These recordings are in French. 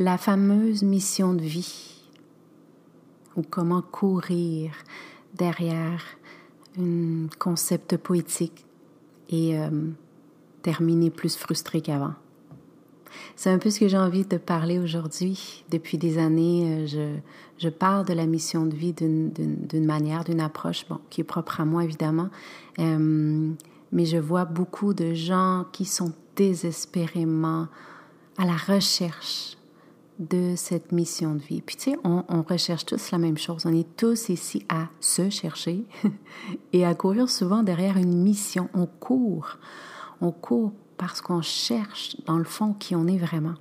la fameuse mission de vie ou comment courir derrière un concept poétique et euh, terminer plus frustré qu'avant. C'est un peu ce que j'ai envie de parler aujourd'hui. Depuis des années, euh, je, je parle de la mission de vie d'une manière, d'une approche, bon, qui est propre à moi évidemment, euh, mais je vois beaucoup de gens qui sont désespérément à la recherche de cette mission de vie. Puis tu sais, on, recherche tous la même chose. On est tous ici à se chercher et à courir souvent derrière une mission. On court. On court parce qu'on cherche dans le fond qui on est vraiment.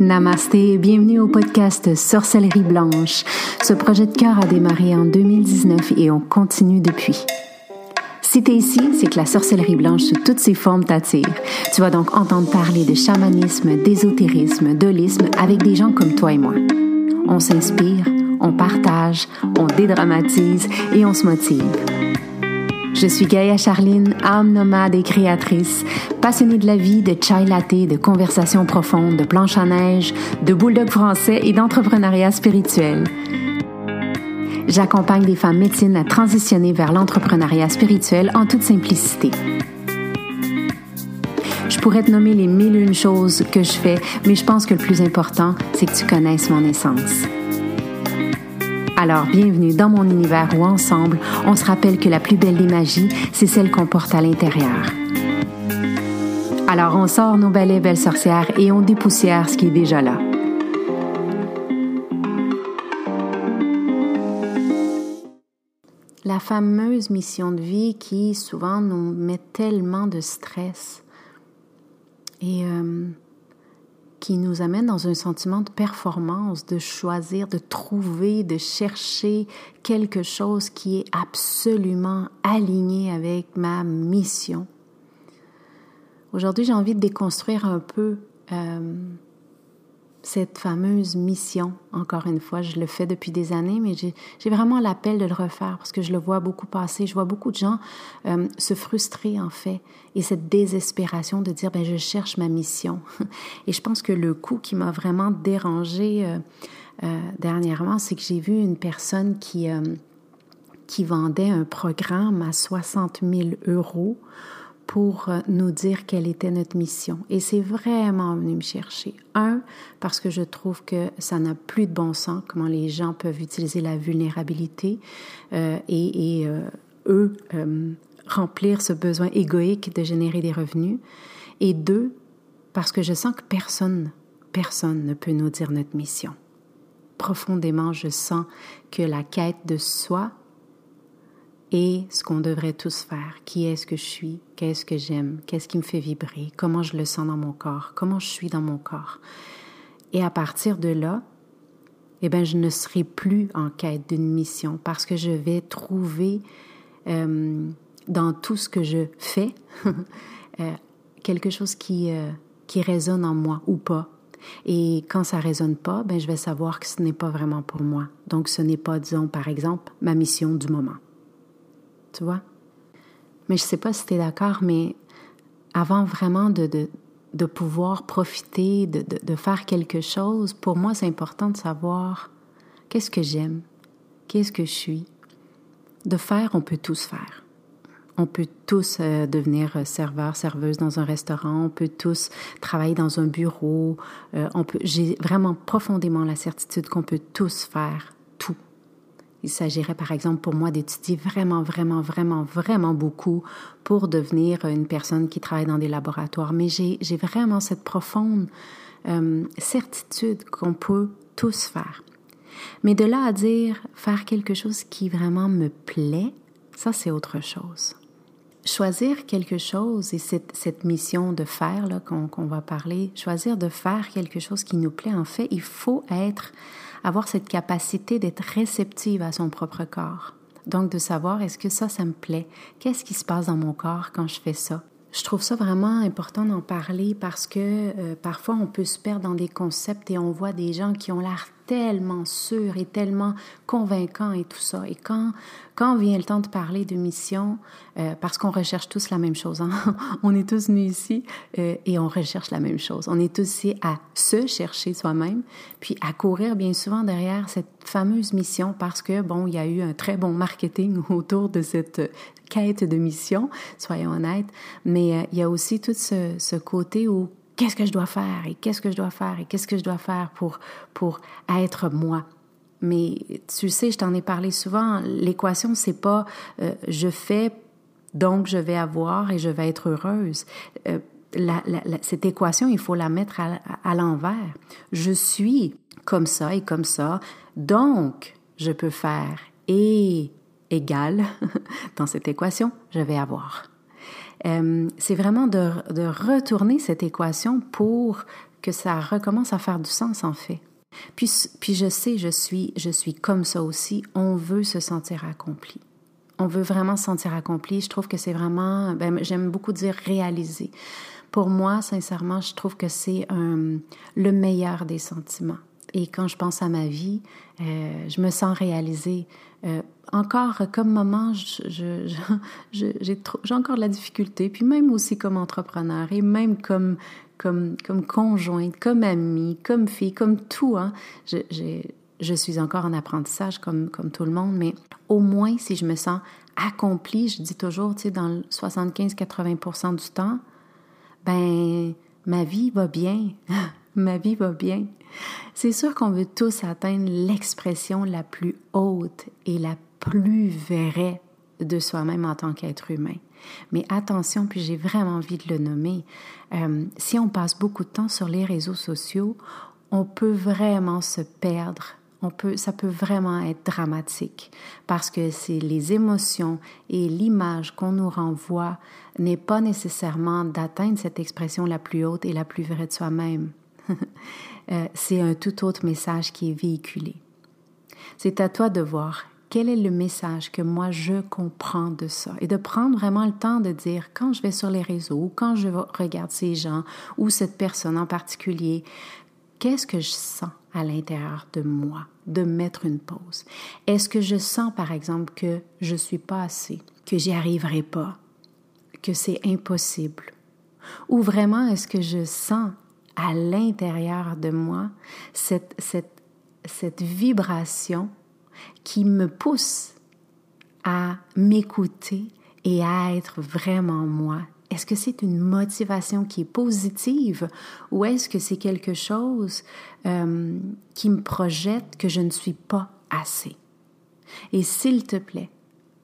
Namasté, bienvenue au podcast Sorcellerie Blanche. Ce projet de cœur a démarré en 2019 et on continue depuis. Si t'es ici, c'est que la sorcellerie blanche sous toutes ses formes t'attire. Tu vas donc entendre parler de chamanisme, d'ésotérisme, d'holisme avec des gens comme toi et moi. On s'inspire, on partage, on dédramatise et on se motive. Je suis Gaïa Charline, âme nomade et créatrice, passionnée de la vie, de chai latte, de conversations profondes, de planches à neige, de bulldog français et d'entrepreneuriat spirituel. J'accompagne des femmes médecines à transitionner vers l'entrepreneuriat spirituel en toute simplicité. Je pourrais te nommer les mille et une choses que je fais, mais je pense que le plus important, c'est que tu connaisses mon essence. Alors, bienvenue dans mon univers où ensemble, on se rappelle que la plus belle des magies, c'est celle qu'on porte à l'intérieur. Alors, on sort nos balais belles sorcières et on dépoussière ce qui est déjà là. La fameuse mission de vie qui souvent nous met tellement de stress et euh, qui nous amène dans un sentiment de performance, de choisir, de trouver, de chercher quelque chose qui est absolument aligné avec ma mission. Aujourd'hui, j'ai envie de déconstruire un peu euh, cette fameuse mission, encore une fois, je le fais depuis des années, mais j'ai vraiment l'appel de le refaire parce que je le vois beaucoup passer. Je vois beaucoup de gens euh, se frustrer, en fait, et cette désespération de dire, ben, je cherche ma mission. Et je pense que le coup qui m'a vraiment dérangé euh, euh, dernièrement, c'est que j'ai vu une personne qui, qui vendait un programme à 60 000 euros pour euh, nous dire quelle était notre mission. Et c'est vraiment venu me chercher. Un, parce que je trouve que ça n'a plus de bon sens, comment les gens peuvent utiliser la vulnérabilité euh, et, euh, eux remplir ce besoin égoïque de générer des revenus. Et deux, parce que je sens que personne, personne ne peut nous dire notre mission. Profondément, je sens que la quête de soi et ce qu'on devrait tous faire. Qui est-ce que je suis? Qu'est-ce que j'aime? Qu'est-ce qui me fait vibrer? Comment je le sens dans mon corps? Comment je suis dans mon corps? Et à partir de là, eh bien, je ne serai plus en quête d'une mission parce que je vais trouver euh, dans tout ce que je fais euh, quelque chose qui, euh, qui résonne en moi ou pas. Et quand ça résonne pas, ben, je vais savoir que ce n'est pas vraiment pour moi. Donc, ce n'est pas, disons, par exemple, ma mission du moment tu vois. Mais je sais pas si tu es d'accord, mais avant vraiment de, de, de pouvoir profiter, de, de, faire quelque chose, pour moi, c'est important de savoir qu'est-ce que j'aime, qu'est-ce que je suis. De faire, on peut tous faire. On peut tous euh, devenir serveur, serveuse dans un restaurant, on peut tous travailler dans un bureau. Euh, on peut, j'ai vraiment profondément la certitude qu'on peut tous faire il s'agirait par exemple pour moi d'étudier vraiment, vraiment, vraiment, vraiment beaucoup pour devenir une personne qui travaille dans des laboratoires. Mais j'ai vraiment cette profonde euh, certitude qu'on peut tous faire. Mais de là à dire faire quelque chose qui vraiment me plaît, ça c'est autre chose. Choisir quelque chose et cette, cette mission de faire qu'on va parler, choisir de faire quelque chose qui nous plaît, en fait, il faut être avoir cette capacité d'être réceptive à son propre corps. Donc de savoir est-ce que ça, ça me plaît? Qu'est-ce qui se passe dans mon corps quand je fais ça? Je trouve ça vraiment important d'en parler parce que euh, parfois on peut se perdre dans des concepts et on voit des gens qui ont l'air tellement sûr et tellement convaincant et tout ça. Et quand, quand vient le temps de parler de mission, euh, parce qu'on recherche tous la même chose, hein? on est tous venus ici euh, et on recherche la même chose. On est tous ici à se chercher soi-même, puis à courir bien souvent derrière cette fameuse mission parce que, bon, il y a eu un très bon marketing autour de cette quête de mission, soyons honnêtes, mais euh, il y a aussi tout ce côté où qu'est-ce que je dois faire et qu'est-ce que je dois faire et qu'est-ce que je dois faire pour, pour être moi? Mais tu sais, je t'en ai parlé souvent, l'équation, c'est pas euh, je fais, donc je vais avoir et je vais être heureuse. Euh, cette équation, il faut la mettre à, à l'envers. Je suis comme ça et comme ça, donc je peux faire et égal dans cette équation, je vais avoir. Euh, c'est vraiment de, retourner cette équation pour que ça recommence à faire du sens en fait. Puis, puis je sais, je suis, je suis comme ça aussi. On veut se sentir accompli. On veut vraiment se sentir accompli. Je trouve que c'est vraiment, ben, j'aime beaucoup dire réaliser. Pour moi, sincèrement, je trouve que c'est le meilleur des sentiments. Et quand je pense à ma vie, euh, je me sens réalisée. Euh, encore comme maman, j'ai encore de la difficulté, puis même aussi comme entrepreneur et même comme, comme, comme conjointe, comme amie, comme fille, comme tout. Hein, je suis encore en apprentissage comme, comme tout le monde, mais au moins si je me sens accomplie, je dis toujours, tu sais, dans 75-80 du temps, ben ma vie va bien, ma vie va bien. C'est sûr qu'on veut tous atteindre l'expression la plus haute et la plus vraie de soi-même en tant qu'être humain. Mais attention, puis j'ai vraiment envie de le nommer, euh, si on passe beaucoup de temps sur les réseaux sociaux, on peut vraiment se perdre. On peut, ça peut vraiment être dramatique parce que c'est les émotions et l'image qu'on nous renvoie n'est pas nécessairement d'atteindre cette expression la plus haute et la plus vraie de soi-même. Euh, c'est un tout autre message qui est véhiculé. C'est à toi de voir quel est le message que moi je comprends de ça et de prendre vraiment le temps de dire quand je vais sur les réseaux ou quand je regarde ces gens ou cette personne en particulier, qu'est-ce que je sens à l'intérieur de moi de mettre une pause? Est-ce que je sens par exemple que je suis pas assez, que j'y arriverai pas, que c'est impossible? Ou vraiment est-ce que je sens à l'intérieur de moi cette, cette, cette vibration qui me pousse à m'écouter et à être vraiment moi? Est-ce que c'est une motivation qui est positive ou est-ce que c'est quelque chose euh, qui me projette que je ne suis pas assez? Et s'il te plaît,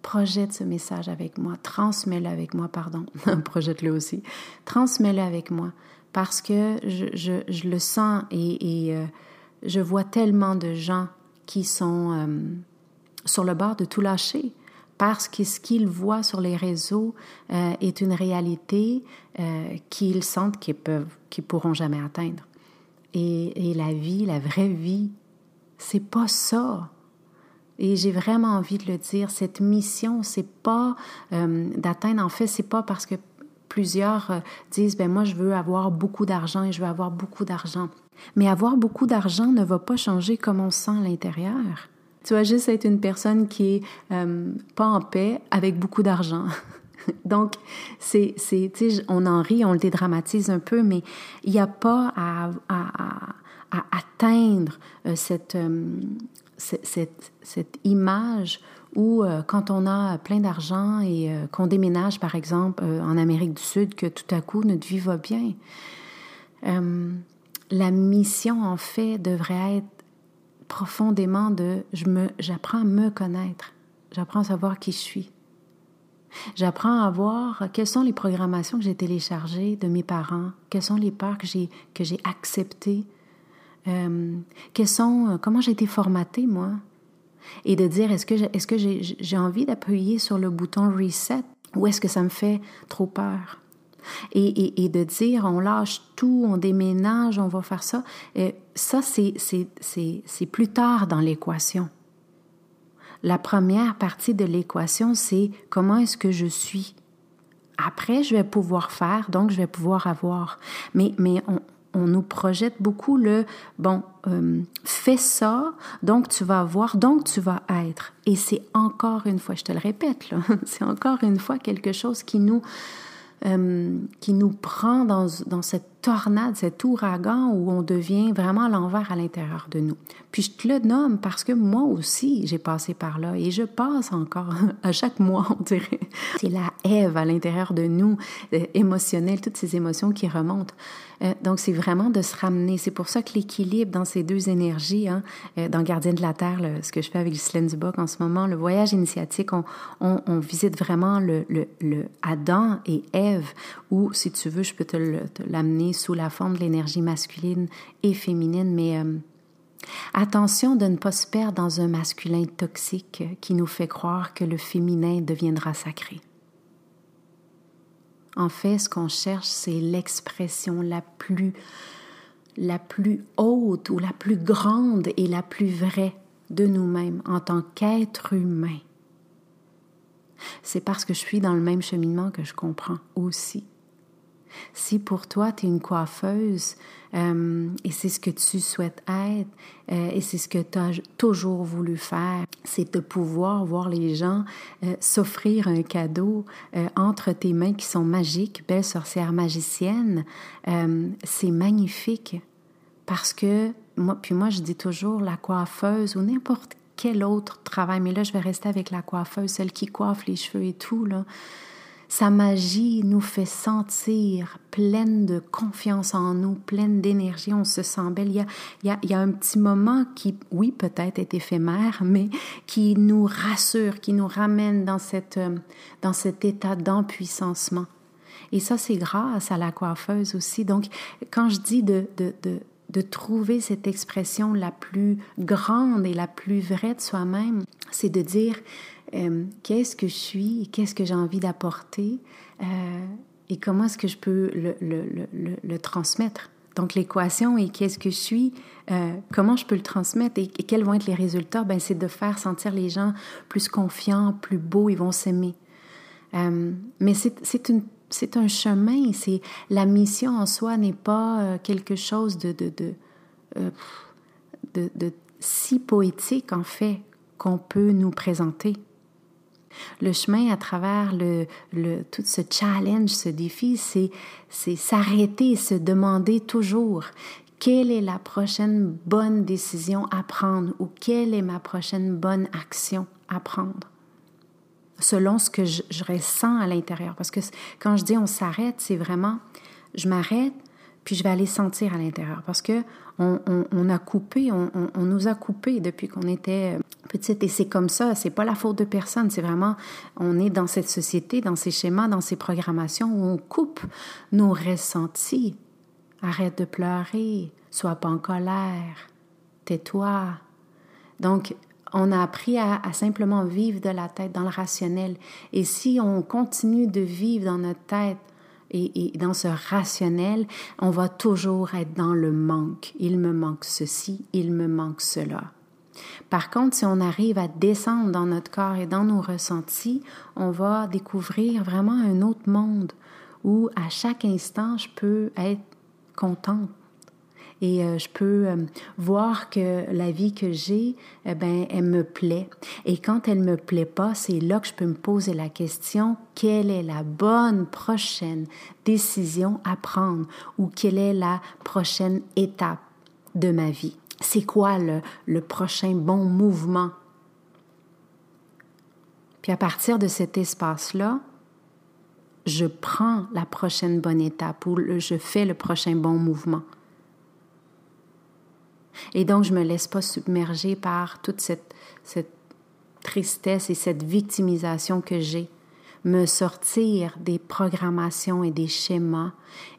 projette ce message avec moi, transmets-le avec moi, pardon, projette-le aussi, transmets-le avec moi parce que je, le sens et, euh, je vois tellement de gens qui sont euh, sur le bord de tout lâcher parce que ce qu'ils voient sur les réseaux euh, est une réalité qu'ils sentent qu'ils peuvent, qu'ils pourront jamais atteindre. Et, et, la vie, la vraie vie, c'est pas ça. Et j'ai vraiment envie de le dire. Cette mission, c'est pas euh, d'atteindre. En fait, c'est pas parce que plusieurs disent ben moi je veux avoir beaucoup d'argent et je veux avoir beaucoup d'argent. Mais avoir beaucoup d'argent ne va pas changer comment on se sent à l'intérieur. Tu vas juste être une personne qui est euh, pas en paix avec beaucoup d'argent. Donc, c'est, c'est, on en rit, on le dédramatise un peu, mais il n'y a pas à, à, atteindre euh, cette, euh, cette, image où quand on a plein d'argent et qu'on déménage, par exemple, en Amérique du Sud, que tout à coup notre vie va bien. la mission, en fait, devrait être profondément de je me j'apprends à me connaître, j'apprends à savoir qui je suis. J'apprends à voir quelles sont les programmations que j'ai téléchargées de mes parents, quelles sont les peurs que j'ai que j'ai euh, sont euh, comment j'ai été formatée moi, et de dire est-ce que que j'ai envie d'appuyer sur le bouton reset ou est-ce que ça me fait trop peur? Et, et, de dire on lâche tout, on déménage, on va faire ça, et ça c'est plus tard dans l'équation. La première partie de l'équation, c'est comment est-ce que je suis? Après, je vais pouvoir faire, donc je vais pouvoir avoir. Mais, mais on, on, nous projette beaucoup le bon, euh, fais ça, donc tu vas avoir, donc tu vas être. Et c'est encore une fois, je te le répète, c'est encore une fois quelque chose qui nous, euh, qui nous prend dans, dans cette tornade, cet ouragan où on devient vraiment l'envers à l'intérieur de nous. Puis je te le nomme parce que moi aussi, j'ai passé par là et je passe encore à chaque mois, on dirait. C'est la Ève à l'intérieur de nous, euh, émotionnelle, toutes ces émotions qui remontent. Euh, donc, c'est vraiment de se ramener. C'est pour ça que l'équilibre dans ces deux énergies, hein, euh, dans Gardien de la Terre, ce que je fais avec Ghislaine Duboc en ce moment, le voyage initiatique, on, visite vraiment le, Adam et Ève, ou si tu veux, je peux te l'amener sous la forme de l'énergie masculine et féminine, mais euh, attention de ne pas se perdre dans un masculin toxique qui nous fait croire que le féminin deviendra sacré. En fait, ce qu'on cherche, c'est l'expression la plus, la plus haute ou la plus grande et la plus vraie de nous-mêmes en tant qu'être humain. C'est parce que je suis dans le même cheminement que je comprends aussi si pour toi, tu es une coiffeuse euh, et c'est ce que tu souhaites être euh, et c'est ce que tu as toujours voulu faire, c'est de pouvoir voir les gens euh, s'offrir un cadeau entre tes mains qui sont magiques, belle sorcière magicienne, c'est magnifique parce que moi, puis moi je dis toujours la coiffeuse ou n'importe quel autre travail, mais là je vais rester avec la coiffeuse, celle qui coiffe les cheveux et tout là. Sa magie nous fait sentir pleine de confiance en nous, pleine d'énergie, on se sent belle. Il y, a, il, y a, un petit moment qui, oui, peut-être est éphémère, mais qui nous rassure, qui nous ramène dans, cette, dans cet état d'empuissancement. Et ça, c'est grâce à la coiffeuse aussi. Donc, quand je dis de, de trouver cette expression la plus grande et la plus vraie de soi-même, c'est de dire euh, qu'est-ce que je suis, qu'est-ce que j'ai envie d'apporter euh, et comment est-ce que je peux le, transmettre? Donc l'équation est qu'est-ce que je suis, euh, comment je peux le transmettre et, quels vont être les résultats? Ben c'est de faire sentir les gens plus confiants, plus beaux, ils vont s'aimer. mais c'est c'est un chemin. C'est la mission en soi n'est pas quelque chose de si poétique en fait qu'on peut nous présenter. Le chemin à travers le, tout ce challenge, ce défi, c'est, s'arrêter se demander toujours quelle est la prochaine bonne décision à prendre ou quelle est ma prochaine bonne action à prendre? Selon ce que je, ressens à l'intérieur. Parce que quand je dis on s'arrête, c'est vraiment je m'arrête, puis je vais aller sentir à l'intérieur. Parce que on, a coupé, on, on, nous a coupé depuis qu'on était petite. Et c'est comme ça, c'est pas la faute de personne. C'est vraiment, on est dans cette société, dans ces schémas, dans ces programmations où on coupe nos ressentis. Arrête de pleurer, sois pas en colère, tais-toi. Donc, on a appris à, simplement vivre de la tête, dans le rationnel. Et si on continue de vivre dans notre tête, et, dans ce rationnel, on va toujours être dans le manque. Il me manque ceci, il me manque cela. Par contre, si on arrive à descendre dans notre corps et dans nos ressentis, on va découvrir vraiment un autre monde où à chaque instant, je peux être contente, et euh, je peux euh, voir que la vie que j'ai, eh ben, elle me plaît. Et quand elle me plaît pas, c'est là que je peux me poser la question quelle est la bonne prochaine décision à prendre ou quelle est la prochaine étape de ma vie? C'est quoi le, prochain bon mouvement? Puis à partir de cet espace-là, je prends la prochaine bonne étape ou je fais le prochain bon mouvement. Et donc, je ne me laisse pas submerger par toute cette tristesse et cette victimisation que j'ai. Me sortir des programmations et des schémas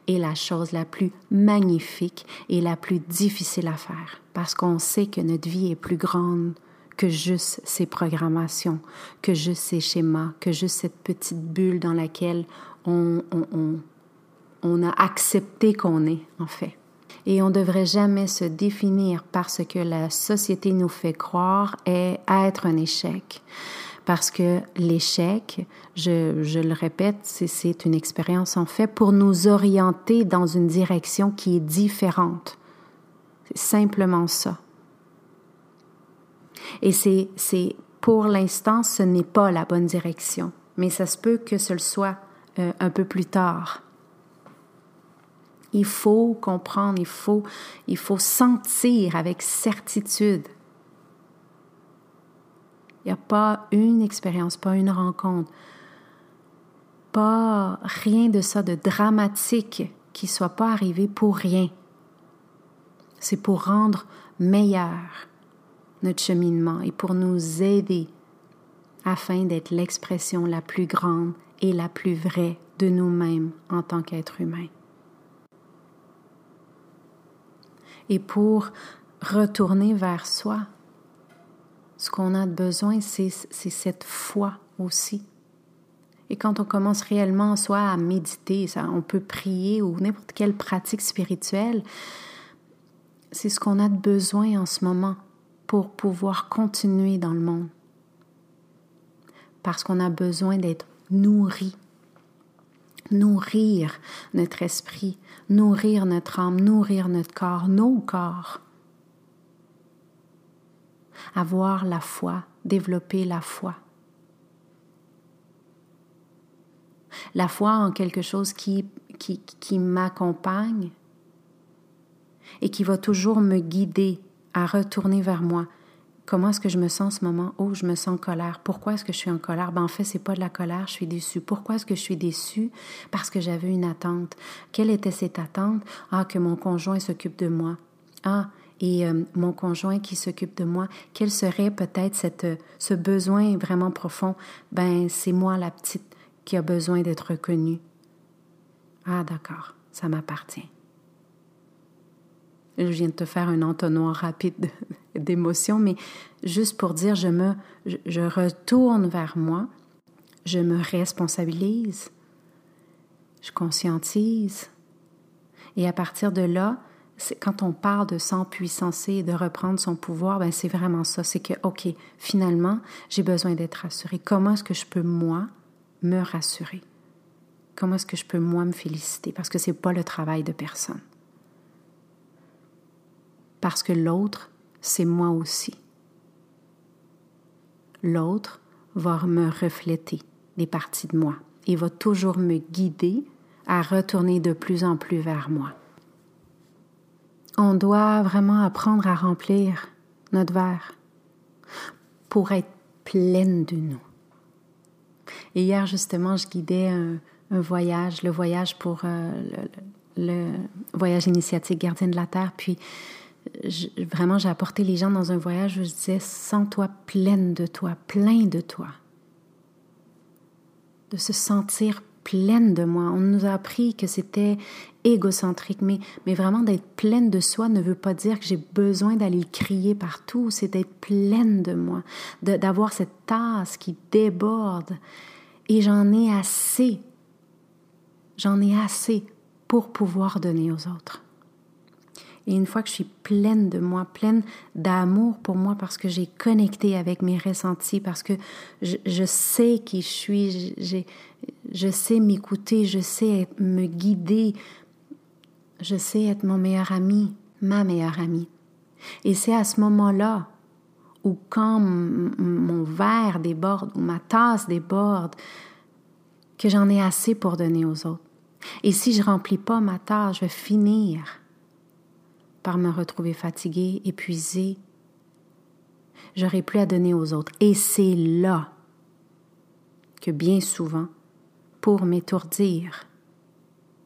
est la chose la plus magnifique et la plus difficile à faire parce qu'on sait que notre vie est plus grande que juste ces programmations, que juste ces schémas, que juste cette petite bulle dans laquelle on, on, on, on a accepté qu'on est, en fait et on ne devrait jamais se définir par ce que la société nous fait croire est être un échec. Parce que l'échec, je, le répète, c'est une expérience en fait pour nous orienter dans une direction qui est différente. C'est simplement ça. Et c'est pour l'instant, ce n'est pas la bonne direction, mais ça se peut que ce le soit euh, un peu plus tard. Il faut comprendre, il faut sentir avec certitude. Il n'y a pas une expérience, pas une rencontre, pas rien de ça de dramatique qui ne soit pas arrivé pour rien. C'est pour rendre meilleur notre cheminement et pour nous aider afin d'être l'expression la plus grande et la plus vraie de nous-mêmes en tant qu'êtres humains. Et pour retourner vers soi, ce qu'on a besoin, c'est cette foi aussi. Et quand on commence réellement soit à méditer, ça, on peut prier ou n'importe quelle pratique spirituelle, c'est ce qu'on a de besoin en ce moment pour pouvoir continuer dans le monde. Parce qu'on a besoin d'être nourri. Nourrir notre esprit, nourrir notre âme, nourrir notre corps, nos corps. Avoir la foi, développer la foi. La foi en quelque chose qui, qui, m'accompagne et qui va toujours me guider à retourner vers moi. Comment est-ce que je me sens en ce moment? Oh, je me sens en colère. Pourquoi est-ce que je suis en colère? Ben, en fait, c'est pas de la colère, je suis déçue. Pourquoi est-ce que je suis déçue? Parce que j'avais une attente. Quelle était cette attente? Ah, que mon conjoint s'occupe de moi. Ah, et euh, mon conjoint qui s'occupe de moi, quel serait peut-être cette, euh, ce besoin vraiment profond? Ben, c'est moi la petite qui a besoin d'être reconnue. Ah, d'accord, ça m'appartient. Je viens de te faire un entonnoir rapide d'émotions, mais juste pour dire, je me, je retourne vers moi, je me responsabilise, je conscientise. Et à partir de là, quand on parle de s'empuissancer et de reprendre son pouvoir, ben c'est vraiment ça. C'est que, OK, finalement, j'ai besoin d'être rassurée. Comment est-ce que je peux, moi, me rassurer? Comment est-ce que je peux, moi, me féliciter? Parce que ce n'est pas le travail de personne parce que l'autre, c'est moi aussi. L'autre va me refléter des parties de moi et va toujours me guider à retourner de plus en plus vers moi. On doit vraiment apprendre à remplir notre verre pour être pleine de nous. Et hier, justement, je guidais un, voyage, le voyage pour euh, le, voyage initiatique Gardien de la Terre, puis vraiment, j'ai apporté les gens dans un voyage où je disais, sens-toi pleine de toi, plein de toi. De se sentir pleine de moi. On nous a appris que c'était égocentrique, mais, mais vraiment d'être pleine de soi ne veut pas dire que j'ai besoin d'aller crier partout, c'est d'être pleine de moi, d'avoir cette tasse qui déborde. Et j'en ai assez, j'en ai assez pour pouvoir donner aux autres. Et une fois que je suis pleine de moi, pleine d'amour pour moi parce que j'ai connecté avec mes ressentis, parce que je, sais qui je suis, je sais m'écouter, je sais me guider, je sais être mon meilleur ami, ma meilleure amie. Et c'est à ce moment-là où quand mon verre déborde ou ma tasse déborde, que j'en ai assez pour donner aux autres. Et si je remplis pas ma tasse, je vais finir par me retrouver fatiguée, épuisée, j'aurai plus à donner aux autres. Et c'est là que bien souvent, pour m'étourdir,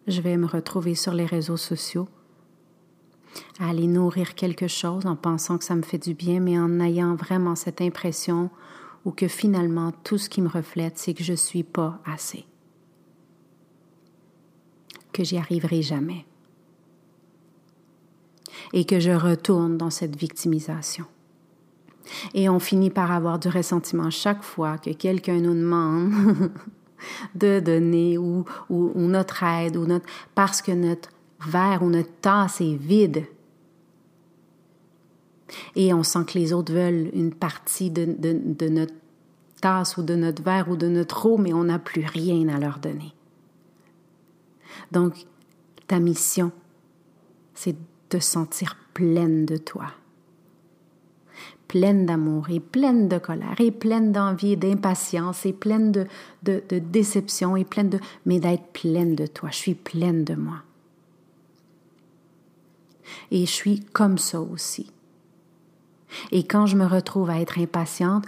je vais me retrouver sur les réseaux sociaux, à aller nourrir quelque chose en pensant que ça me fait du bien, mais en ayant vraiment cette impression ou que finalement tout ce qui me reflète, c'est que je ne suis pas assez, que j'y arriverai jamais et que je retourne dans cette victimisation. Et on finit par avoir du ressentiment chaque fois que quelqu'un nous demande de donner ou, ou, notre aide ou notre parce que notre verre ou notre tasse est vide. Et on sent que les autres veulent une partie de, de, de notre tasse ou de notre verre ou de notre eau, mais on n'a plus rien à leur donner. Donc, ta mission, c'est te sentir pleine de toi pleine d'amour et pleine de colère et pleine d'envie et d'impatience et pleine de, de, déception et pleine de... mais d'être pleine de toi. Je suis pleine de moi. Et je suis comme ça aussi. Et quand je me retrouve à être impatiente,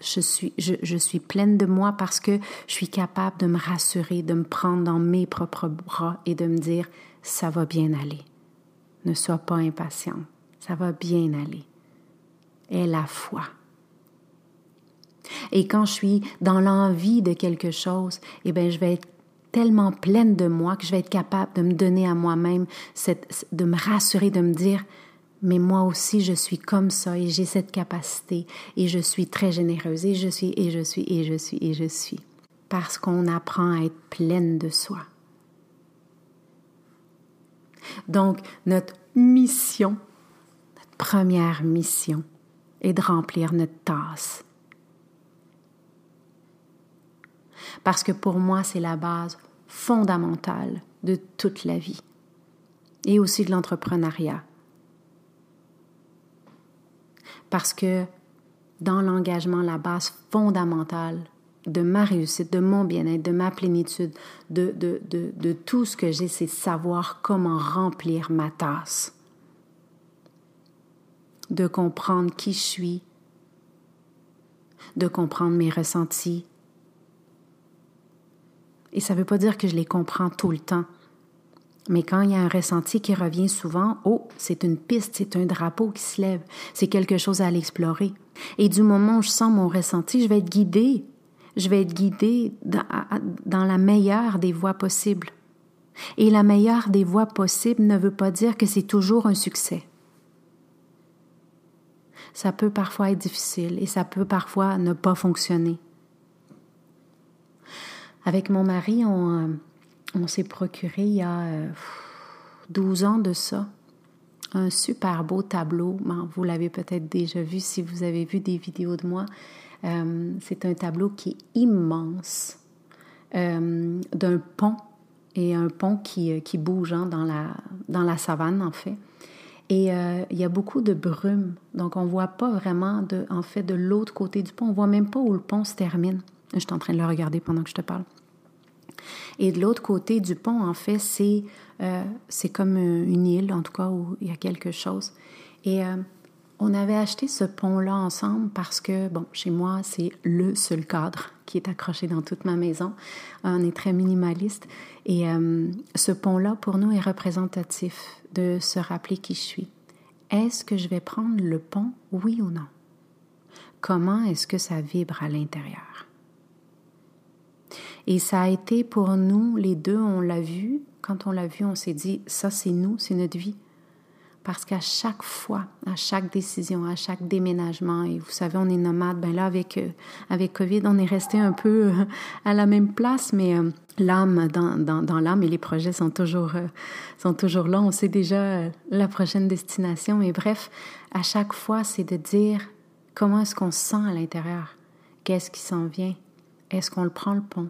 je suis, je suis pleine de moi parce que je suis capable de me rassurer, de me prendre dans mes propres bras et de me dire, ça va bien aller. Ne sois pas impatiente, ça va bien aller est la foi. Et quand je suis dans l'envie de quelque chose, eh bien, je vais être tellement pleine de moi que je vais être capable de me donner à moi-même, de me rassurer, de me dire, mais moi aussi, je suis comme ça et j'ai cette capacité et je suis très généreuse et je suis et je suis et je suis et je suis. Parce qu'on apprend à être pleine de soi. Donc, notre mission, notre première mission, et de remplir notre tasse. Parce que pour moi, c'est la base fondamentale de toute la vie et aussi de l'entrepreneuriat. Parce que dans l'engagement, la base fondamentale de ma réussite, de mon bien-être, de ma plénitude, de, de, de, de tout ce que j'ai, c'est savoir comment remplir ma tasse de comprendre qui je suis, de comprendre mes ressentis. Et ça ne veut pas dire que je les comprends tout le temps. Mais quand il y a un ressenti qui revient souvent, oh, c'est une piste, c'est un drapeau qui se lève, c'est quelque chose à l'explorer. explorer. Et du moment où je sens mon ressenti, je vais être guidée. Je vais être guidée dans, la meilleure des voies possibles. Et la meilleure des voies possibles ne veut pas dire que c'est toujours un succès ça peut parfois être difficile et ça peut parfois ne pas fonctionner. Avec mon mari, on, euh, on s'est procuré il y a 12 euh, ans de ça un super beau tableau. vous l'avez peut-être déjà vu si vous avez vu des vidéos de moi. Euh, c'est un tableau qui est immense, d'un pont et un pont qui, qui bouge hein, dans, la, dans la savane en fait. Et euh, il y a beaucoup de brume, donc on ne voit pas vraiment, de, en fait, de l'autre côté du pont. On ne voit même pas où le pont se termine. Je suis en train de le regarder pendant que je te parle. Et de l'autre côté du pont, en fait, c'est euh, comme une île, en tout cas, où il y a quelque chose. Et euh, on avait acheté ce pont-là ensemble parce que, bon, chez moi, c'est le seul cadre qui est accroché dans toute ma maison. On est très minimaliste. Et euh, ce pont-là, pour nous, est représentatif de se rappeler qui je suis. Est-ce que je vais prendre le pont, oui ou non? Comment est-ce que ça vibre à l'intérieur? Et ça a été pour nous, les deux, on l'a vu. Quand on l'a vu, on s'est dit, ça c'est nous, c'est notre vie. Parce qu'à chaque fois, à chaque décision, à chaque déménagement, et vous savez, on est nomade, ben là, avec, euh, avec COVID, on est resté un peu euh, à la même place, mais euh, l'âme, dans, dans, dans l'âme et les projets sont toujours, sont toujours là. On sait déjà la prochaine destination. Et bref, à chaque fois, c'est de dire comment est-ce qu'on se sent à l'intérieur? Qu'est-ce qui s'en vient? Est-ce qu'on le prend le pont?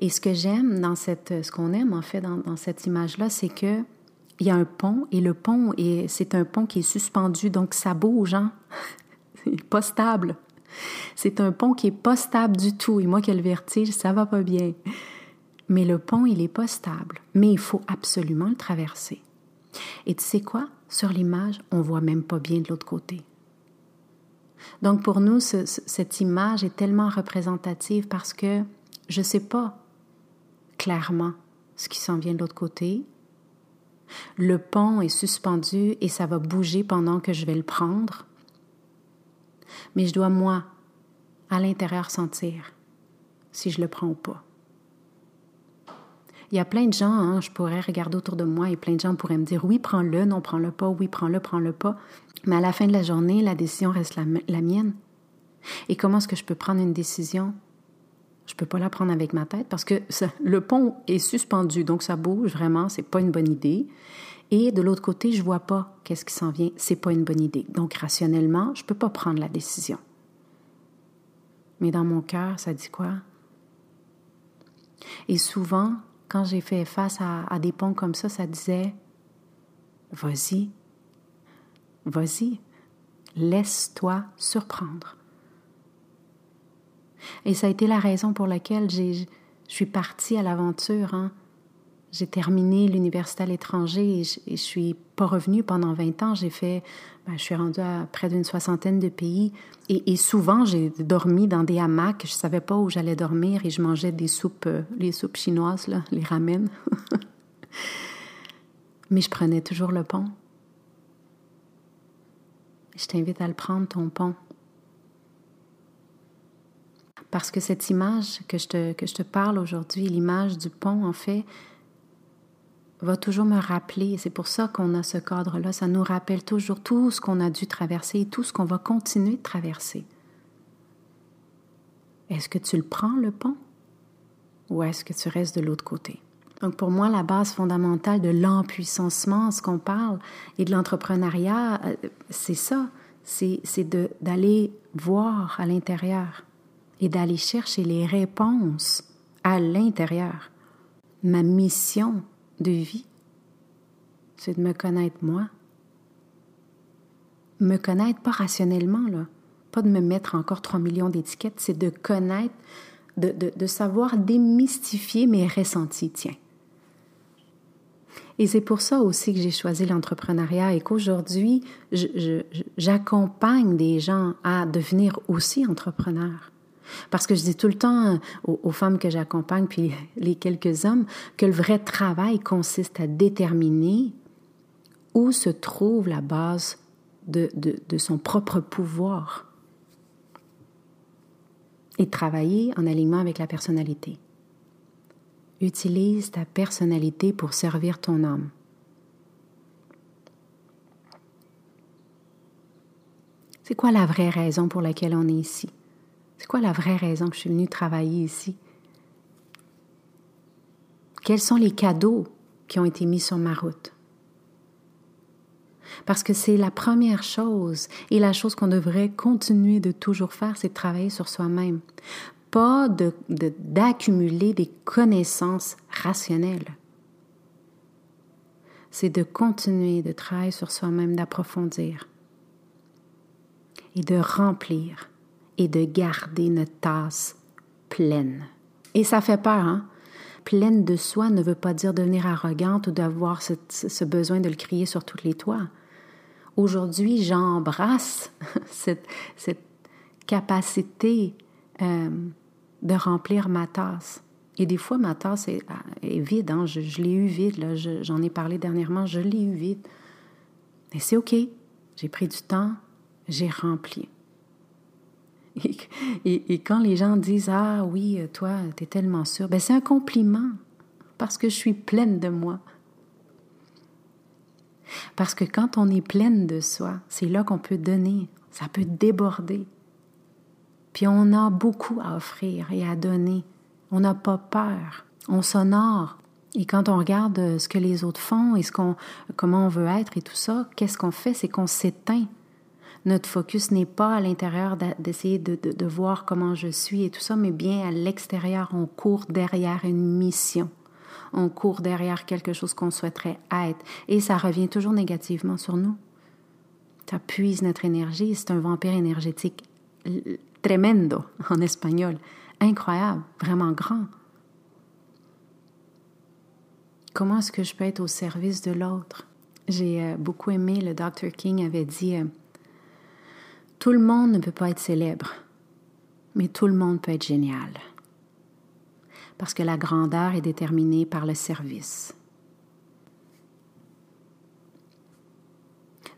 Et ce que j'aime dans cette, ce qu'on aime en fait dans, dans cette image-là, c'est que il y a un pont et le pont, c'est un pont qui est suspendu, donc ça bouge, hein? c'est pas stable. C'est un pont qui est pas stable du tout. Et moi qui le vertige, ça va pas bien. Mais le pont, il est pas stable. Mais il faut absolument le traverser. Et tu sais quoi? Sur l'image, on voit même pas bien de l'autre côté. Donc pour nous, cette image est tellement représentative parce que je sais pas clairement ce qui s'en vient de l'autre côté, le pont est suspendu et ça va bouger pendant que je vais le prendre. Mais je dois, moi, à l'intérieur, sentir si je le prends ou pas. Il y a plein de gens, hein, je pourrais regarder autour de moi et plein de gens pourraient me dire oui, prends-le, non, prends-le pas, oui, prends-le, prends-le pas. Mais à la fin de la journée, la décision reste la, la mienne. Et comment est-ce que je peux prendre une décision je peux pas la prendre avec ma tête parce que le pont est suspendu, donc ça bouge vraiment, c'est pas une bonne idée. Et de l'autre côté, je vois pas qu'est-ce qui s'en vient, c'est pas une bonne idée. Donc rationnellement, je peux pas prendre la décision. mais dans mon cœur, ça dit quoi? Et souvent, quand j'ai fait face à, des ponts comme ça, ça disait Vas-y, vas-y, laisse-toi surprendre. Et ça a été la raison pour laquelle je suis partie à l'aventure. Hein. J'ai terminé l'université à l'étranger et je, ne suis pas revenue pendant 20 ans. J'ai fait, ben, je suis rendue à près d'une soixantaine de pays et, souvent j'ai dormi dans des hamacs. Je savais pas où j'allais dormir et je mangeais des soupes, euh, les soupes chinoises, là, les ramen. Mais je prenais toujours le pont. Je t'invite à le prendre, ton pont. Parce que cette image que je te, que je te parle aujourd'hui, l'image du pont, en fait, va toujours me rappeler, c'est pour ça qu'on a ce cadre-là, ça nous rappelle toujours tout ce qu'on a dû traverser et tout ce qu'on va continuer de traverser. Est-ce que tu le prends, le pont, ou est-ce que tu restes de l'autre côté? Donc pour moi, la base fondamentale de l'empuissancement, ce qu'on parle, et de l'entrepreneuriat, euh, c'est ça, c'est d'aller voir à l'intérieur et d'aller chercher les réponses à l'intérieur. Ma mission, de vie, c'est de me connaître moi. Me connaître pas rationnellement, là. Pas de me mettre encore 3 millions d'étiquettes, c'est de connaître, de, de, savoir démystifier mes ressentis, tiens. Et c'est pour ça aussi que j'ai choisi l'entrepreneuriat et qu'aujourd'hui, j'accompagne des gens à devenir aussi entrepreneurs. Parce que je dis tout le temps aux, femmes que j'accompagne, puis les quelques hommes, que le vrai travail consiste à déterminer où se trouve la base de, de son propre pouvoir et travailler en alignement avec la personnalité. Utilise ta personnalité pour servir ton âme. C'est quoi la vraie raison pour laquelle on est ici? C'est quoi la vraie raison que je suis venue travailler ici? Quels sont les cadeaux qui ont été mis sur ma route? Parce que c'est la première chose et la chose qu'on devrait continuer de toujours faire, c'est de travailler sur soi-même. Pas d'accumuler de, des connaissances rationnelles. C'est de continuer de travailler sur soi-même, d'approfondir et de remplir et de garder notre tasse pleine. Et ça fait peur, hein? Pleine de soi ne veut pas dire devenir arrogante ou d'avoir ce, besoin de le crier sur tous les toits. Aujourd'hui, j'embrasse cette, capacité euh, de remplir ma tasse. Et des fois, ma tasse est, vide. Hein? Je, l'ai eu vide. j'en ai parlé dernièrement. Je l'ai eu vide. Mais c'est OK. J'ai pris du temps. J'ai rempli. Et, quand les gens disent Ah oui, toi, tu es tellement sûre, ben c'est un compliment parce que je suis pleine de moi. Parce que quand on est pleine de soi, c'est là qu'on peut donner, ça peut déborder. Puis on a beaucoup à offrir et à donner. On n'a pas peur. On s'honore. Et quand on regarde ce que les autres font et ce qu'on, comment on veut être et tout ça, qu'est-ce qu'on fait? C'est qu'on s'éteint notre focus n'est pas à l'intérieur d'essayer de, voir comment je suis et tout ça, mais bien à l'extérieur. On court derrière une mission. On court derrière quelque chose qu'on souhaiterait être. Et ça revient toujours négativement sur nous. Ça puise notre énergie. C'est un vampire énergétique tremendo en espagnol. Incroyable, vraiment grand. Comment est-ce que je peux être au service de l'autre? J'ai euh, beaucoup aimé, le Dr. King avait dit, euh, tout le monde ne peut pas être célèbre, mais tout le monde peut être génial. Parce que la grandeur est déterminée par le service.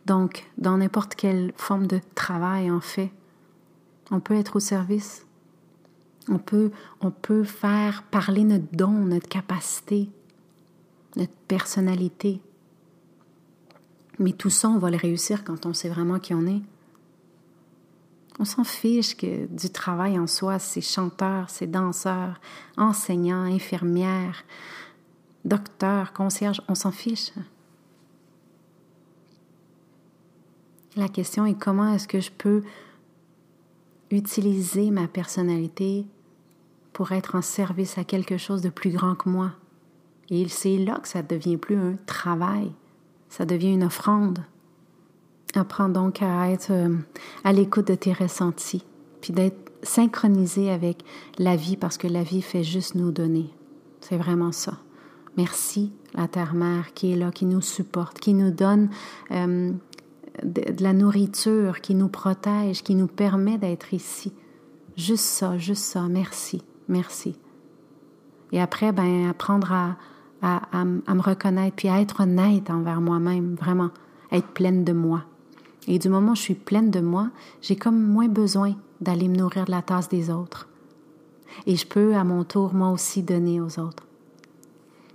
Donc, dans n'importe quelle forme de travail, en fait, on peut être au service. On peut, on peut faire parler notre don, notre capacité, notre personnalité. Mais tout ça, on va le réussir quand on sait vraiment qui on est. On s'en fiche que du travail en soi, c'est chanteurs, c'est danseurs, enseignants, infirmières, docteurs, concierges, on s'en fiche. La question est comment est-ce que je peux utiliser ma personnalité pour être en service à quelque chose de plus grand que moi? Et c'est là que ça devient plus un travail, ça devient une offrande. Apprends donc à être euh, à l'écoute de tes ressentis, puis d'être synchronisé avec la vie parce que la vie fait juste nous donner. C'est vraiment ça. Merci, la Terre-Mère qui est là, qui nous supporte, qui nous donne euh, de, la nourriture, qui nous protège, qui nous permet d'être ici. Juste ça, juste ça. Merci, merci. Et après, ben, apprendre à, à, à, me reconnaître, puis à être honnête envers moi-même, vraiment, être pleine de moi. Et du moment où je suis pleine de moi, j'ai comme moins besoin d'aller me nourrir de la tasse des autres. Et je peux, à mon tour, moi aussi, donner aux autres.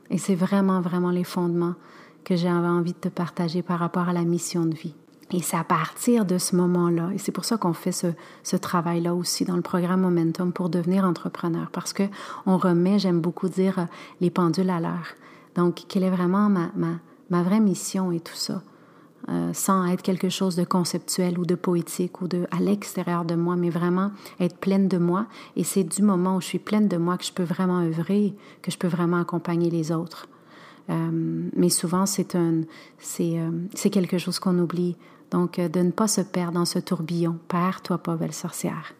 Et c'est vraiment, vraiment les fondements que j'avais envie de te partager par rapport à la mission de vie. Et c'est à partir de ce moment-là, et c'est pour ça qu'on fait ce, ce travail-là aussi dans le programme Momentum pour devenir entrepreneur, parce que on remet, j'aime beaucoup dire, les pendules à l'heure. Donc, quelle est vraiment ma, ma, ma vraie mission et tout ça, euh, sans être quelque chose de conceptuel ou de poétique ou de à l'extérieur de moi, mais vraiment être pleine de moi. Et c'est du moment où je suis pleine de moi que je peux vraiment œuvrer, que je peux vraiment accompagner les autres. Euh, mais souvent, c'est un, c'est, c'est quelque chose qu'on oublie. Donc, euh, de ne pas se perdre dans ce tourbillon. Perds-toi pas, belle sorcière.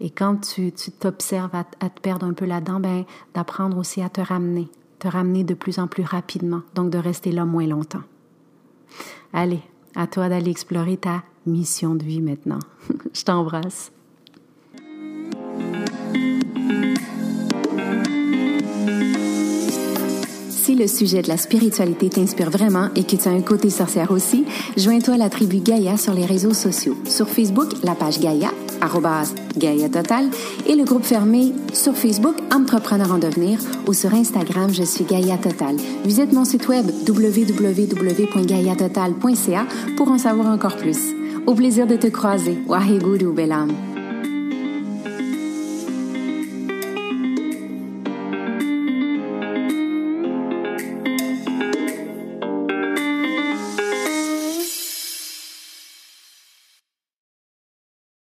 Et quand tu, t'observes à, te perdre un peu là-dedans, ben, d'apprendre aussi à te ramener, te ramener de plus en plus rapidement, donc de rester là moins longtemps. Allez, à toi d'aller explorer ta mission de vie maintenant. Je t'embrasse. Si le sujet de la spiritualité t'inspire vraiment et que tu as un côté sorcière aussi, joins-toi à la tribu Gaïa sur les réseaux sociaux. Sur Facebook, la page Gaïa, Gaïa Total, et le groupe fermé sur Facebook Entrepreneur en devenir ou sur Instagram, je suis Gaïa Total. Visite mon site web www.gaïatotal.ca pour en savoir encore plus. Au plaisir de te croiser. Waheguru, belle âme.